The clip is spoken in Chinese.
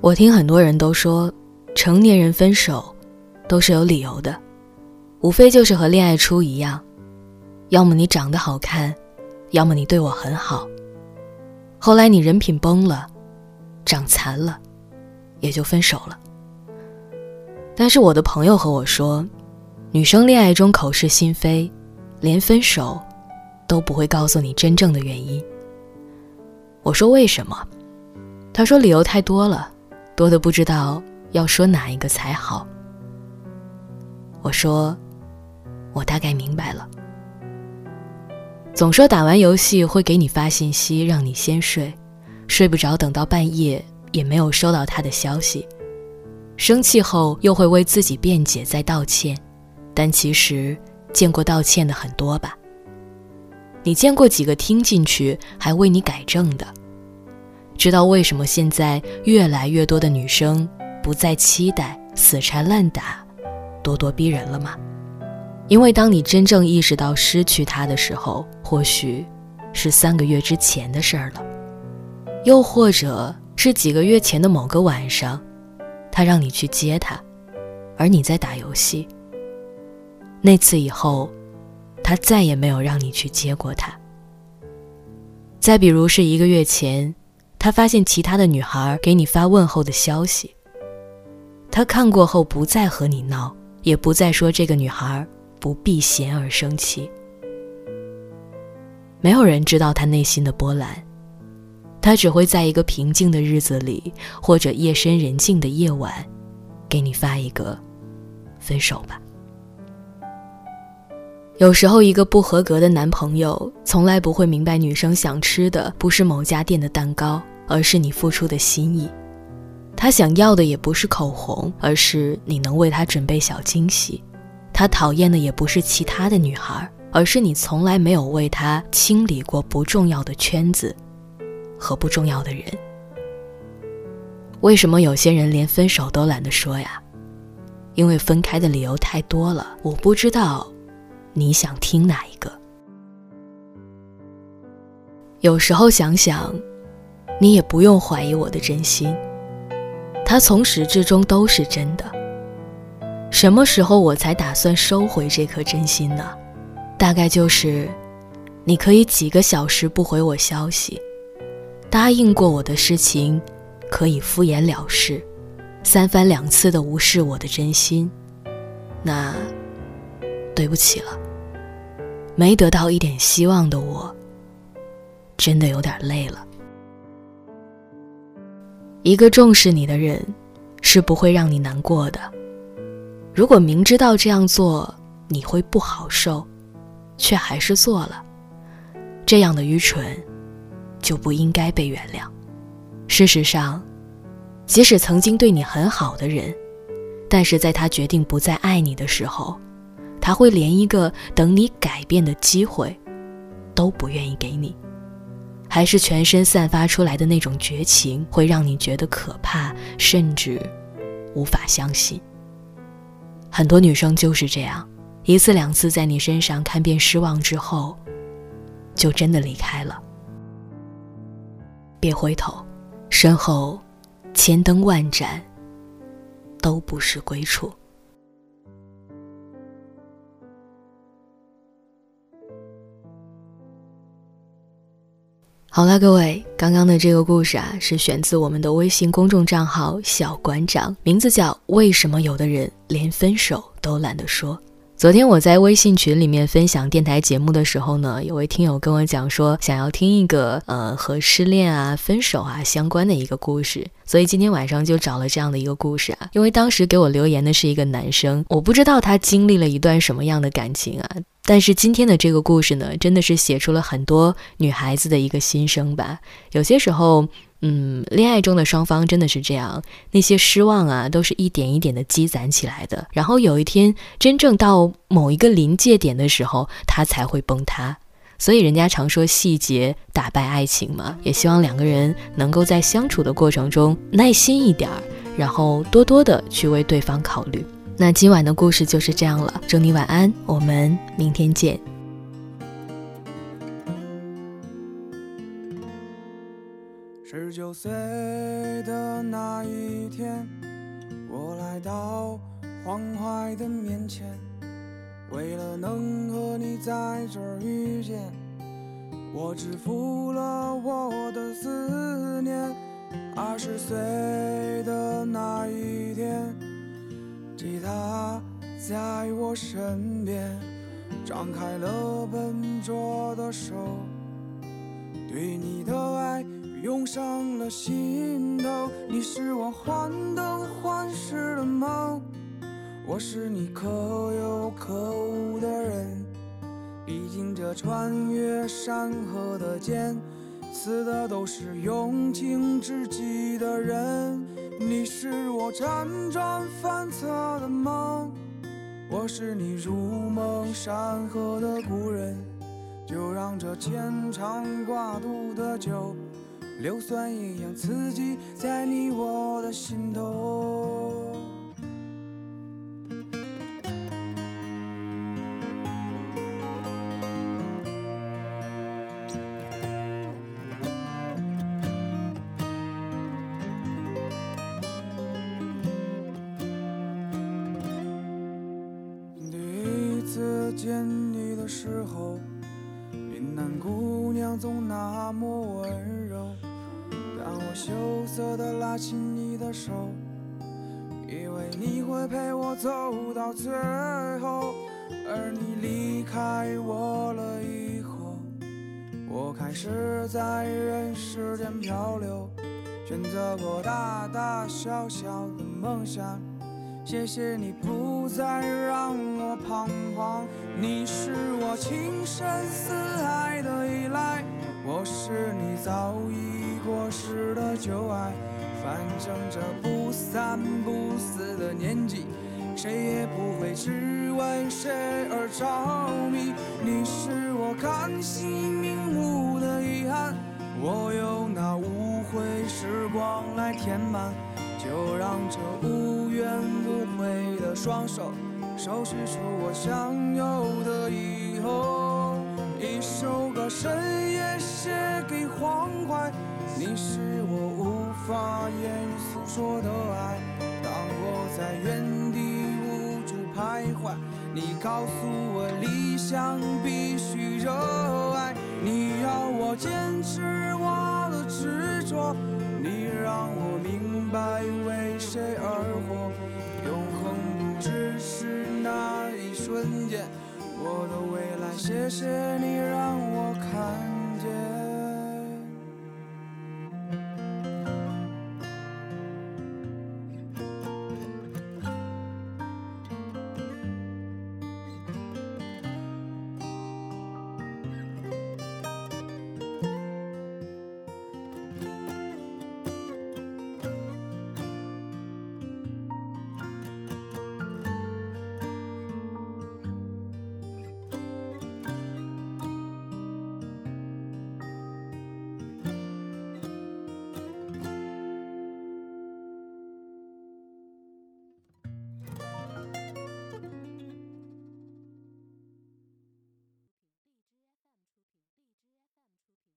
我听很多人都说，成年人分手都是有理由的，无非就是和恋爱初一样，要么你长得好看，要么你对我很好。后来你人品崩了，长残了，也就分手了。但是我的朋友和我说，女生恋爱中口是心非，连分手都不会告诉你真正的原因。我说为什么？他说理由太多了。多的不知道要说哪一个才好。我说，我大概明白了。总说打完游戏会给你发信息让你先睡，睡不着等到半夜也没有收到他的消息，生气后又会为自己辩解再道歉，但其实见过道歉的很多吧？你见过几个听进去还为你改正的？知道为什么现在越来越多的女生不再期待死缠烂打、咄咄逼人了吗？因为当你真正意识到失去他的时候，或许是三个月之前的事儿了，又或者是几个月前的某个晚上，他让你去接他，而你在打游戏。那次以后，他再也没有让你去接过他。再比如是一个月前。他发现其他的女孩给你发问候的消息，他看过后不再和你闹，也不再说这个女孩不避嫌而生气。没有人知道他内心的波澜，他只会在一个平静的日子里，或者夜深人静的夜晚，给你发一个“分手吧”。有时候，一个不合格的男朋友从来不会明白，女生想吃的不是某家店的蛋糕。而是你付出的心意，他想要的也不是口红，而是你能为他准备小惊喜。他讨厌的也不是其他的女孩，而是你从来没有为他清理过不重要的圈子和不重要的人。为什么有些人连分手都懒得说呀？因为分开的理由太多了，我不知道你想听哪一个。有时候想想。你也不用怀疑我的真心，它从始至终都是真的。什么时候我才打算收回这颗真心呢？大概就是，你可以几个小时不回我消息，答应过我的事情，可以敷衍了事，三番两次的无视我的真心，那对不起了。没得到一点希望的我，真的有点累了。一个重视你的人，是不会让你难过的。如果明知道这样做你会不好受，却还是做了，这样的愚蠢，就不应该被原谅。事实上，即使曾经对你很好的人，但是在他决定不再爱你的时候，他会连一个等你改变的机会，都不愿意给你。还是全身散发出来的那种绝情，会让你觉得可怕，甚至无法相信。很多女生就是这样，一次两次在你身上看遍失望之后，就真的离开了。别回头，身后千灯万盏，都不是归处。好了，各位，刚刚的这个故事啊，是选自我们的微信公众账号“小馆长”，名字叫《为什么有的人连分手都懒得说》。昨天我在微信群里面分享电台节目的时候呢，有位听友跟我讲说，想要听一个呃和失恋啊、分手啊相关的一个故事，所以今天晚上就找了这样的一个故事啊。因为当时给我留言的是一个男生，我不知道他经历了一段什么样的感情啊。但是今天的这个故事呢，真的是写出了很多女孩子的一个心声吧。有些时候，嗯，恋爱中的双方真的是这样，那些失望啊，都是一点一点的积攒起来的。然后有一天，真正到某一个临界点的时候，它才会崩塌。所以人家常说细节打败爱情嘛。也希望两个人能够在相处的过程中耐心一点儿，然后多多的去为对方考虑。那今晚的故事就是这样了，祝你晚安，我们明天见。岁的那一天，我来到黄淮的面前，为了能和你在这儿遇见，我支付了我的思念。二十岁的那一天，吉他在我身边，张开了笨拙的手，对你的爱。涌上了心头，你是我患得患失的梦，我是你可有可无的人。毕竟这穿越山河的剑，刺的都是用情至极的人。你是我辗转反侧的梦，我是你如梦山河的故人。就让这牵肠挂肚的酒。硫酸一样刺激在你我的心头。第一次见你的时候，云南姑娘总那么温柔。羞涩地拉起你的手，以为你会陪我走到最后，而你离开我了以后，我开始在人世间漂流，选择过大大小小的梦想。谢谢你不再让我彷徨，你是我情深似海的依赖，我是你早已过时的旧爱。反正这不三不四的年纪，谁也不会只为谁而着迷。你是我看戏瞑目的遗憾，我用那无悔时光来填满。就让这无怨无悔的双手，收拾出我想有的以后。一首歌深夜写给黄淮，你是我无法言语诉说的爱。当我在原地无助徘徊，你告诉我理想必须热爱。你要我坚持我的执着。你让我明白为谁而活，永恒不只是那一瞬间。我的未来，谢谢你让我看见。